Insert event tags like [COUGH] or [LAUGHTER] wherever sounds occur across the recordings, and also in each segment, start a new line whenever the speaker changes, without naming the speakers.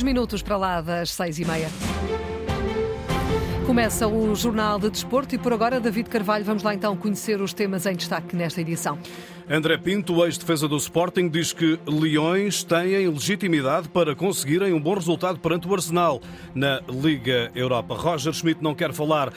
Dois minutos para lá das seis e meia. Começa o Jornal de Desporto e por agora, David Carvalho, vamos lá então conhecer os temas em destaque nesta edição.
André Pinto, ex-defesa do Sporting, diz que Leões têm legitimidade para conseguirem um bom resultado perante o Arsenal na Liga Europa. Roger Schmidt não quer falar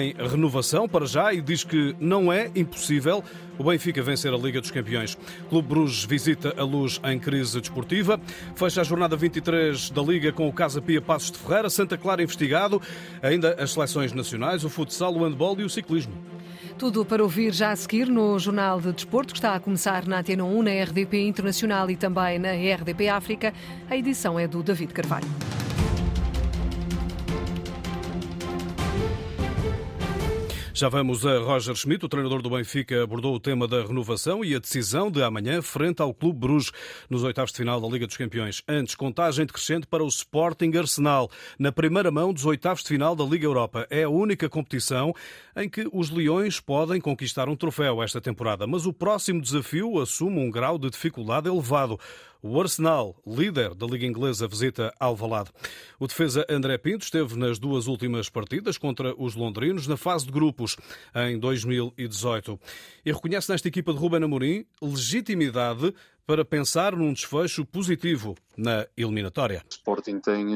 em renovação para já e diz que não é impossível o Benfica vencer a Liga dos Campeões. Clube Bruges visita a luz em crise desportiva. Fecha a jornada 23 da Liga com o Casa Pia Passos de Ferreira, Santa Clara investigado, ainda as seleções nacionais, o futsal, o handball e o ciclismo.
Tudo para ouvir já a seguir no Jornal de Desporto, que está a começar na Antena 1, na RDP Internacional e também na RDP África. A edição é do David Carvalho.
Já vamos a Roger Schmidt, o treinador do Benfica, abordou o tema da renovação e a decisão de amanhã frente ao Clube Bruges nos oitavos de final da Liga dos Campeões. Antes, contagem decrescente para o Sporting Arsenal na primeira mão dos oitavos de final da Liga Europa. É a única competição em que os Leões podem conquistar um troféu esta temporada, mas o próximo desafio assume um grau de dificuldade elevado. O Arsenal, líder da Liga Inglesa, visita Alvalade. O defesa André Pinto esteve nas duas últimas partidas contra os londrinos na fase de grupos em 2018 e reconhece nesta equipa de Ruben Amorim legitimidade para pensar num desfecho positivo na eliminatória.
O Sporting tem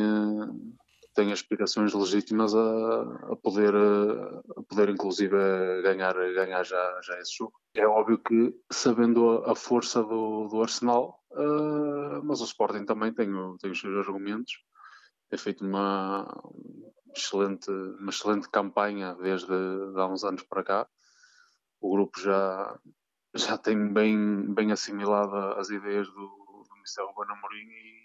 eh, tem aspirações legítimas a, a poder, a poder inclusive ganhar, ganhar já, já esse jogo. É óbvio que, sabendo a, a força do, do Arsenal, uh, mas o Sporting também tem, tem os seus argumentos. Tem feito uma excelente, uma excelente campanha desde de há uns anos para cá. O grupo já, já tem bem, bem assimilado as ideias do, do Mr. Ruben Amorim e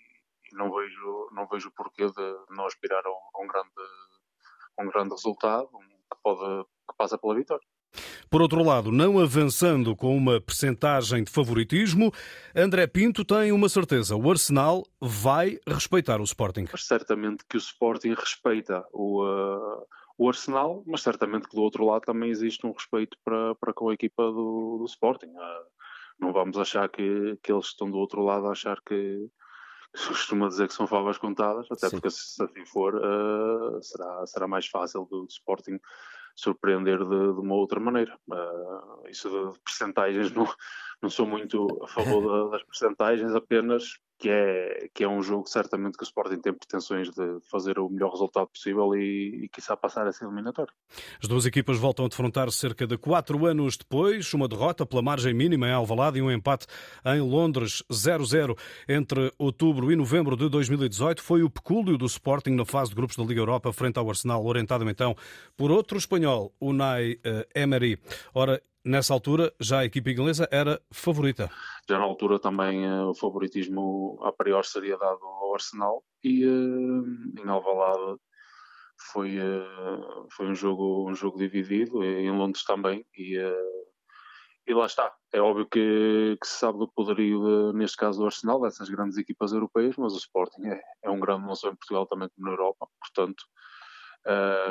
e não vejo, não vejo porquê de não aspirar a um, a um grande, a um grande resultado que, pode, que passa pela vitória.
Por outro lado, não avançando com uma percentagem de favoritismo, André Pinto tem uma certeza: o Arsenal vai respeitar o Sporting.
Mas certamente que o Sporting respeita o, uh, o Arsenal, mas certamente que do outro lado também existe um respeito para, para com a equipa do, do Sporting. Uh, não vamos achar que, que eles estão do outro lado a achar que, costuma dizer que são favas contadas, até Sim. porque se assim for, uh, será, será mais fácil do Sporting surpreender de, de uma outra maneira. Uh, isso de percentagens [LAUGHS] não, não sou muito a favor das percentagens, apenas que é, que é um jogo certamente que o Sporting tem pretensões de fazer o melhor resultado possível e, e quiçá passar essa eliminatória.
As duas equipas voltam a defrontar-se cerca de quatro anos depois, uma derrota pela margem mínima em Alvalade e um empate em Londres 0-0 entre outubro e novembro de 2018 foi o pecúlio do Sporting na fase de grupos da Liga Europa frente ao Arsenal, orientado então por outro espanhol, Unai eh, Emery. Ora, Nessa altura, já a equipa inglesa era favorita.
Já na altura também uh, o favoritismo a priori seria dado ao Arsenal e uh, em Alvalade foi, uh, foi um, jogo, um jogo dividido, em Londres também, e, e lá está. É óbvio que, que, se sabe do poderio, de, neste caso, do Arsenal, dessas grandes equipas europeias, mas o Sporting é, é um grande, não só em Portugal, também como na Europa, portanto,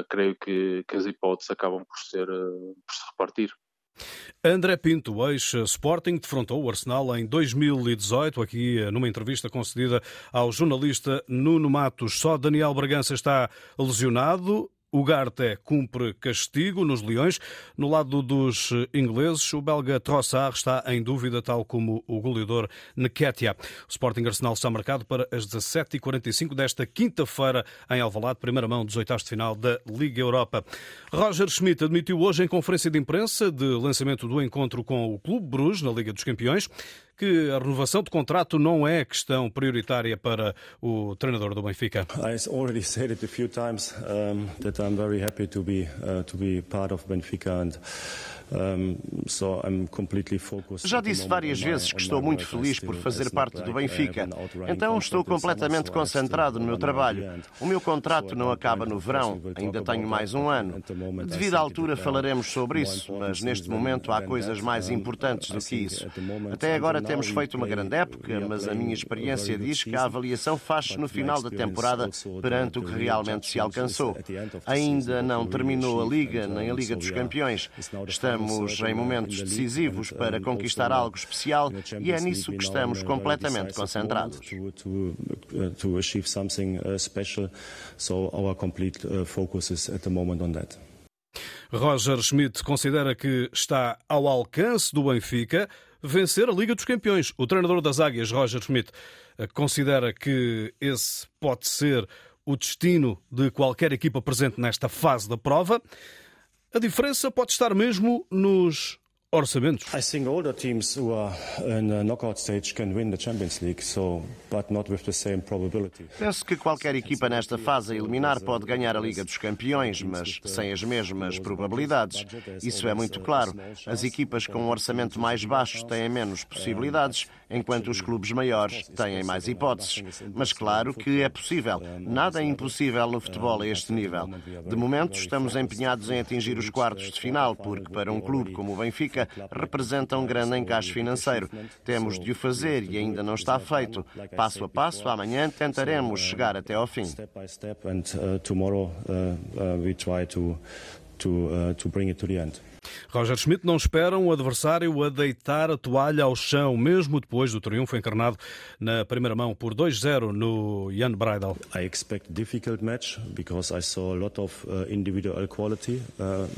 creio que, que, as hipóteses acabam por, ser, por se repartir.
André Pinto, ex-Sporting, defrontou o Arsenal em 2018, aqui eh, numa entrevista concedida ao jornalista Nuno Matos. Só Daniel Bragança está lesionado. O Garte cumpre castigo nos Leões. No lado dos ingleses, o belga Trossard está em dúvida, tal como o goleador Nketiah. O Sporting Arsenal está marcado para as 17h45 desta quinta-feira em Alvalade, primeira mão dos oitavos de final da Liga Europa. Roger Schmidt admitiu hoje em conferência de imprensa de lançamento do encontro com o Clube Bruges na Liga dos Campeões que a renovação de contrato não é questão prioritária para o treinador do Benfica.
I already [LAUGHS] said it a few times um, that I'm very happy to be uh, to be part of Benfica and
já disse várias vezes que estou muito feliz por fazer parte do Benfica, então estou completamente concentrado no meu trabalho. O meu contrato não acaba no verão, ainda tenho mais um ano. Devido à altura falaremos sobre isso, mas neste momento há coisas mais importantes do que isso. Até agora temos feito uma grande época, mas a minha experiência diz que a avaliação faz-se no final da temporada perante o que realmente se alcançou. Ainda não terminou a Liga nem a Liga dos Campeões. Estamos em momentos decisivos para conquistar algo especial e é nisso que estamos completamente concentrados.
So our complete uh, focus is at the moment on that.
Roger Schmidt considera que está ao alcance do Benfica vencer a Liga dos Campeões. O treinador das Águias, Roger Schmidt, considera que esse pode ser o destino de qualquer equipa presente nesta fase da prova. A diferença pode estar mesmo nos orçamentos.
I think all the teams who are in the knockout stage can win the Champions League, so but not with the same probability.
Penso que qualquer equipa nesta fase a eliminar pode ganhar a Liga dos Campeões, mas sem as mesmas probabilidades. Isso é muito claro. As equipas com um orçamento mais baixo têm menos possibilidades, enquanto os clubes maiores têm mais hipóteses. Mas claro que é possível. Nada é impossível no futebol a este nível. De momento, estamos empenhados em atingir os quartos de final, porque para um clube como o Benfica representa um grande encaixe financeiro. Temos de o fazer e ainda não está feito. Passo a passo, amanhã tentaremos chegar até ao fim.
Roger Schmidt não espera um adversário a deitar a toalha ao chão, mesmo depois do triunfo encarnado na primeira mão por 2-0 no Jan Breidel.
I expect difficult match because I saw a lot of uh, individual quality uh,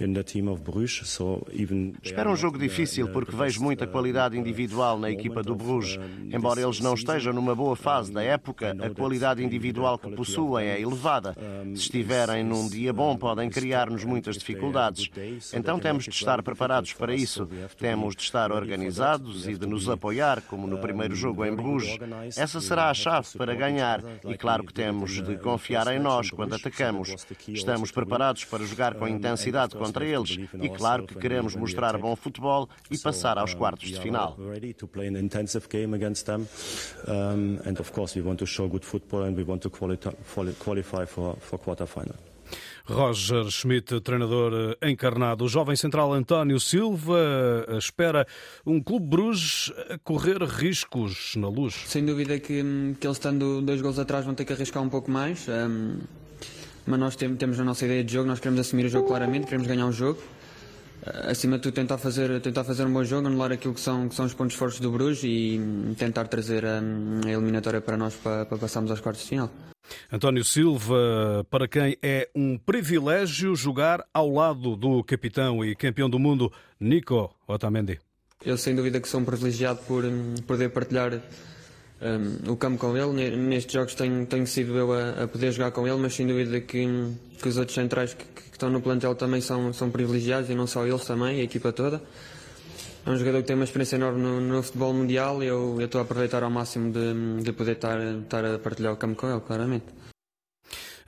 in the team of Bruges, so even
Espero um jogo difícil porque vejo muita qualidade individual na equipa do Bruges. Embora eles não estejam numa boa fase da época, a qualidade individual que possuem é elevada. Se estiverem num dia bom, podem criar-nos muitas dificuldades. Então temos de estar preparados para isso. Temos de estar organizados e de nos apoiar, como no primeiro jogo em Bruges. Essa será a chave para ganhar. E claro que temos de confiar em nós quando atacamos. Estamos preparados para jogar com intensidade contra eles. E claro que queremos mostrar bom futebol e passar aos quartos de final.
And of course we want to show good football and we want to qualify for, for quarterfinal.
Roger Schmidt, treinador encarnado. O jovem central António Silva espera um clube Bruges a correr riscos na luz.
Sem dúvida que, que eles estando dois gols atrás vão ter que arriscar um pouco mais. Um, mas nós temos a nossa ideia de jogo, nós queremos assumir o jogo claramente, queremos ganhar um jogo. Acima de tudo, tentar fazer, tentar fazer um bom jogo, anular aquilo que são, que são os pontos fortes do Bruges e tentar trazer a, a eliminatória para nós para, para passarmos aos quartos de final.
António Silva, para quem é um privilégio jogar ao lado do capitão e campeão do mundo, Nico Otamendi.
Eu, sem dúvida, que sou um privilegiado por poder partilhar um, o campo com ele. Nestes jogos tenho, tenho sido eu a, a, poder jogar com ele, mas sem dúvida que, que os outros centrais que, que, estão no plantel também são, são privilegiados e não só eles também, a equipa toda. É um jogador que tem uma experiência enorme no, no futebol mundial e eu, estou a aproveitar ao máximo de, de poder estar, estar a partilhar o campo com ele, claramente.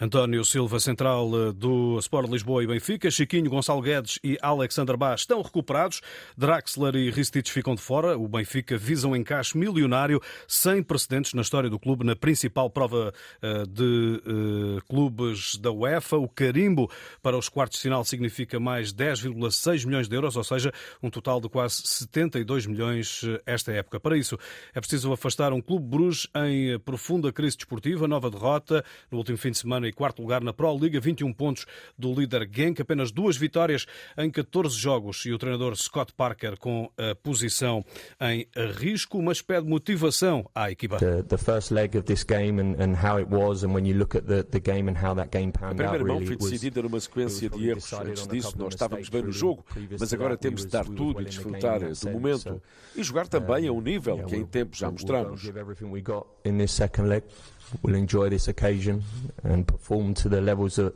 António Silva, central eh, do Sport Lisboa e Benfica, Chiquinho, Gonçalo Guedes e Alexander Bas estão recuperados. Draxler e Ristich ficam de fora. O Benfica visa um encaixe milionário sem precedentes na história do clube na principal prova eh, de uh, clubes da UEFA. O carimbo para os quartos de final significa mais 10,6 milhões de euros, ou seja, um total de quase 72 milhões esta época. Para isso, é preciso afastar um clube Bruges em profunda crise desportiva, nova derrota no último fim de semana e quarto lugar na Pro Liga, 21 pontos do líder Genk, apenas duas vitórias em 14 jogos e o treinador Scott Parker com a posição em risco, mas pede motivação à equipa.
A primeira mão foi decidida numa sequência de erros. Antes disso, nós estávamos bem no jogo, mas agora temos de dar tudo e desfrutar do momento e jogar também a um nível que em tempo já mostramos.
We'll enjoy this occasion and perform to the levels that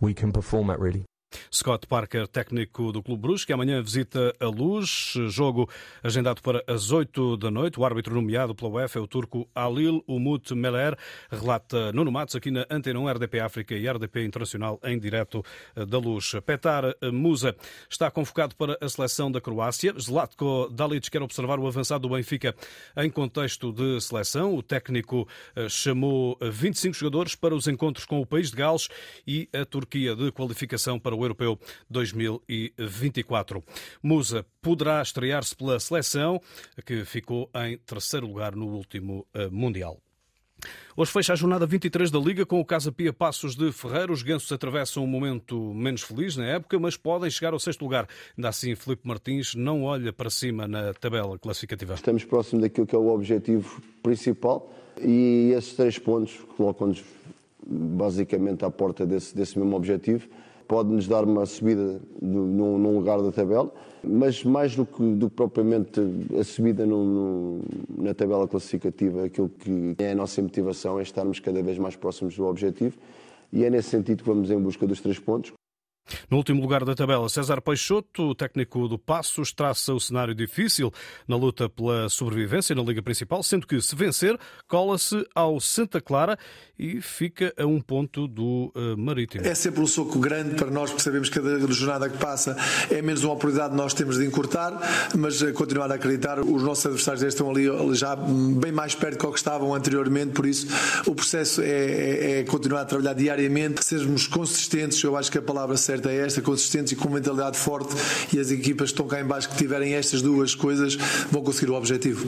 we can perform at really.
Scott Parker, técnico do Clube Bruges, que amanhã visita a Luz. Jogo agendado para as 8 da noite. O árbitro nomeado pela UEFA é o turco Alil Umut Meler. Relata Nuno Matos aqui na Antena 1 RDP África e RDP Internacional em direto da Luz. Petar Musa está convocado para a seleção da Croácia. Zlatko Dalic quer observar o avançado do Benfica em contexto de seleção. O técnico eh, chamou 25 jogadores para os encontros com o país de Gales e a Turquia de qualificação para o Europeu 2024. Musa poderá estrear-se pela seleção, que ficou em terceiro lugar no último eh, Mundial. Hoje fecha a jornada 23 da Liga com o Casa Pia Passos de Ferreira. Os gansos atravessam um momento menos feliz na época, mas podem chegar ao sexto lugar. Ainda assim, Felipe Martins não olha para cima na tabela classificativa.
Estamos próximo daquilo que é o objetivo principal e esses três pontos colocam-nos basicamente à porta desse, desse mesmo objetivo pode-nos dar uma subida num, num, lugar da tabela, mas mais do que, do que propriamente a subida no, no, na tabela classificativa, aquilo que é a nossa motivação é estarmos cada vez mais próximos do objetivo e é nesse sentido que vamos em busca dos três pontos.
No último lugar da tabela, César Peixoto, técnico do Passos, traça o cenário difícil na luta pela sobrevivência na Liga Principal, sendo que, se vencer, cola-se ao Santa Clara e fica a um ponto do uh, Marítimo.
É sempre um soco grande para nós, porque sabemos que cada jornada que passa é menos uma oportunidade nós temos de encurtar, mas uh, continuar a acreditar, os nossos adversários estão ali já bem mais perto do que estavam anteriormente, por isso o processo é, é, é continuar a trabalhar diariamente, sermos consistentes, eu acho que a palavra certa certa é esta, consistentes e com mentalidade forte e as equipas que estão cá em baixo que tiverem estas duas coisas vão conseguir o objetivo.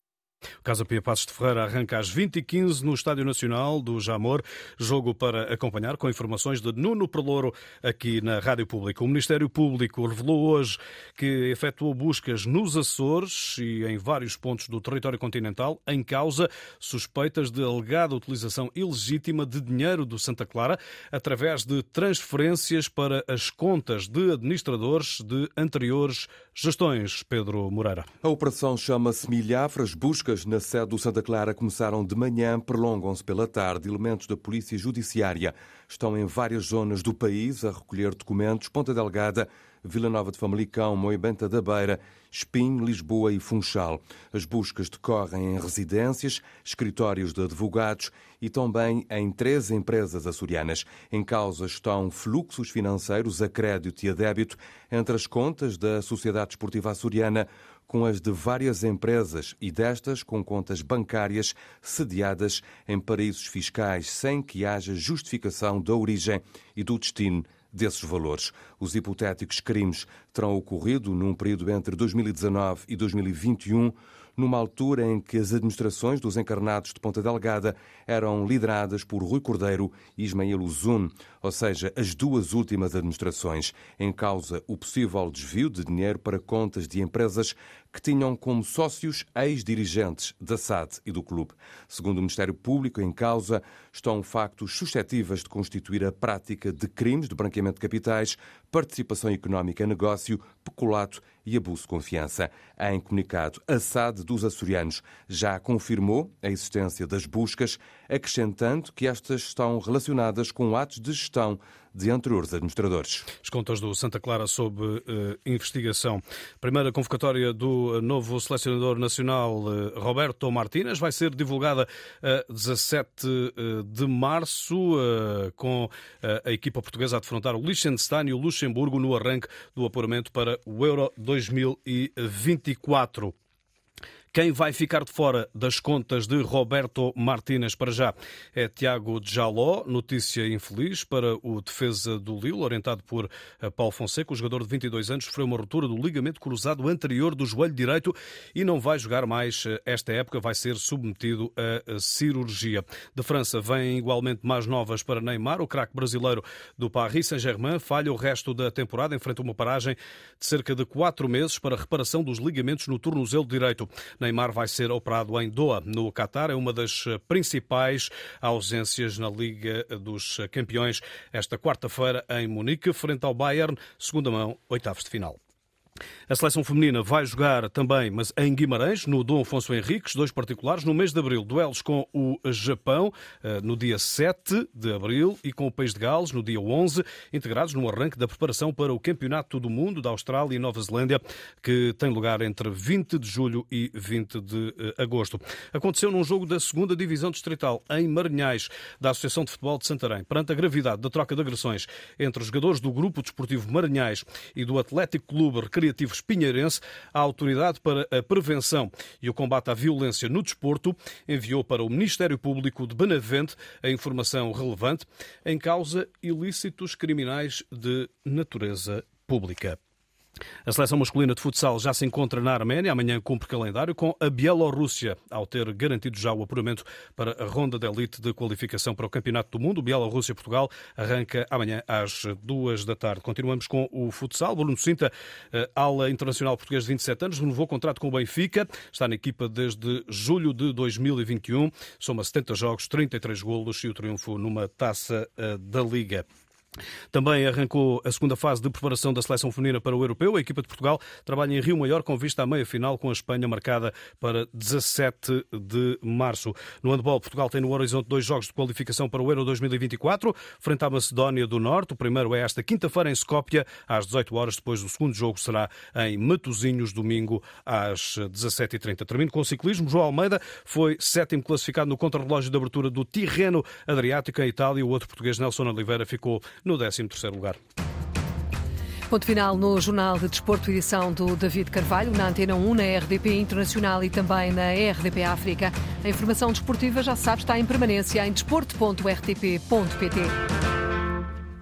Casa Pia Passos de Ferreira arranca às 20h15 no Estádio Nacional do Jamor. Jogo para acompanhar com informações de Nuno Perlouro aqui na Rádio Pública. O Ministério Público revelou hoje que efetuou buscas nos Açores e em vários pontos do território continental em causa suspeitas de alegada utilização ilegítima de dinheiro do Santa Clara através de transferências para as contas de administradores de anteriores gestões. Pedro Moreira.
A operação chama-se Milhafras. Buscas na sede do Santa Clara começaram de manhã, prolongam-se pela tarde. Elementos da Polícia Judiciária estão em várias zonas do país a recolher documentos. Ponta Delgada, Vila Nova de Famalicão, Moibenta da Beira, Espinho, Lisboa e Funchal. As buscas decorrem em residências, escritórios de advogados e também em três empresas açorianas. Em causa estão fluxos financeiros a crédito e a débito entre as contas da Sociedade Esportiva Açoriana, com as de várias empresas e destas com contas bancárias sediadas em paraísos fiscais sem que haja justificação da origem e do destino desses valores. Os hipotéticos crimes terão ocorrido num período entre 2019 e 2021 numa altura em que as administrações dos encarnados de Ponta Delgada eram lideradas por Rui Cordeiro e Ismael Uzun, ou seja, as duas últimas administrações, em causa o possível desvio de dinheiro para contas de empresas que tinham como sócios ex-dirigentes da SAD e do clube. Segundo o Ministério Público, em causa estão factos suscetíveis de constituir a prática de crimes de branqueamento de capitais, participação económica em negócio, peculato e abuso de confiança. Em comunicado, a SAD dos açorianos já confirmou a existência das buscas, acrescentando que estas estão relacionadas com atos de gestão de anteriores administradores.
As contas do Santa Clara sob uh, investigação. Primeira convocatória do novo selecionador nacional uh, Roberto Martínez vai ser divulgada a uh, 17 de março, com a equipa portuguesa a defrontar o Liechtenstein e o Luxemburgo no arranque do apuramento para o Euro 2024. Quem vai ficar de fora das contas de Roberto Martínez para já é Tiago Jaló, notícia infeliz para o defesa do Lille, orientado por eh, Paulo Fonseca. O jogador de 22 anos sofreu uma ruptura do ligamento cruzado anterior do joelho direito e não vai jogar mais eh, esta época, vai ser submetido a cirurgia. De França vêm igualmente mais novas para Neymar. O craque brasileiro do Paris Saint-Germain falha o resto da temporada, enfrenta uma paragem de cerca de quatro meses para reparação dos ligamentos no tornozelo direito. Neymar vai ser operado em Doha, no Qatar. É uma das principais ausências na Liga dos Campeões esta quarta-feira em Munique, frente ao Bayern, segunda mão, oitavos de final. A seleção feminina vai jogar também, mas em Guimarães, no Dom Afonso Henriques, dois particulares, no mês de abril, duelos com o Japão, eh, no dia 7 de abril, e com o País de Gales, no dia 11, integrados no arranque da preparação para o Campeonato do Mundo da Austrália e Nova Zelândia, que tem lugar entre 20 de julho e 20 de eh, agosto. Aconteceu num jogo da segunda Divisão Distrital, em Marinhais, da Associação de Futebol de Santarém, perante a gravidade da troca de agressões entre os jogadores do Grupo Desportivo Marinhais e do Atlético Clube Recreativo Recreativo Espinheirense, a Autoridade para a Prevenção e o Combate à Violência no Desporto enviou para o Ministério Público de Benavente a informação relevante em causa ilícitos criminais de natureza pública. A seleção masculina de futsal já se encontra na Arménia, amanhã cumpre calendário com a Bielorrússia, ao ter garantido já o apuramento para a ronda de elite de qualificação para o Campeonato do Mundo. Bielorrússia-Portugal arranca amanhã às duas da tarde. Continuamos com o futsal. Bruno Cinta, eh, ala internacional português de 27 anos, renovou o contrato com o Benfica, está na equipa desde julho de 2021, soma 70 jogos, 33 golos e o triunfo numa taça eh, da Liga. Também arrancou a segunda fase de preparação da seleção feminina para o europeu. A equipa de Portugal trabalha em Rio Maior com vista à meia-final com a Espanha marcada para 17 de março. No handball, Portugal tem no horizonte dois jogos de qualificação para o Euro 2024, frente à Macedónia do Norte. O primeiro é esta quinta-feira em Skopje, às 18 horas. Depois, o segundo jogo será em Matosinhos, domingo, às 17h30. Termino com o ciclismo. João Almeida foi sétimo classificado no contrarrelógio de abertura do Tirreno Adriático em Itália. O outro português, Nelson Oliveira, ficou no 13º lugar.
Ponto final no Jornal de Desporto, edição do David Carvalho, na Antena 1, na RDP Internacional e também na RDP África. A informação desportiva, já sabe, está em permanência em desporto.rtp.pt.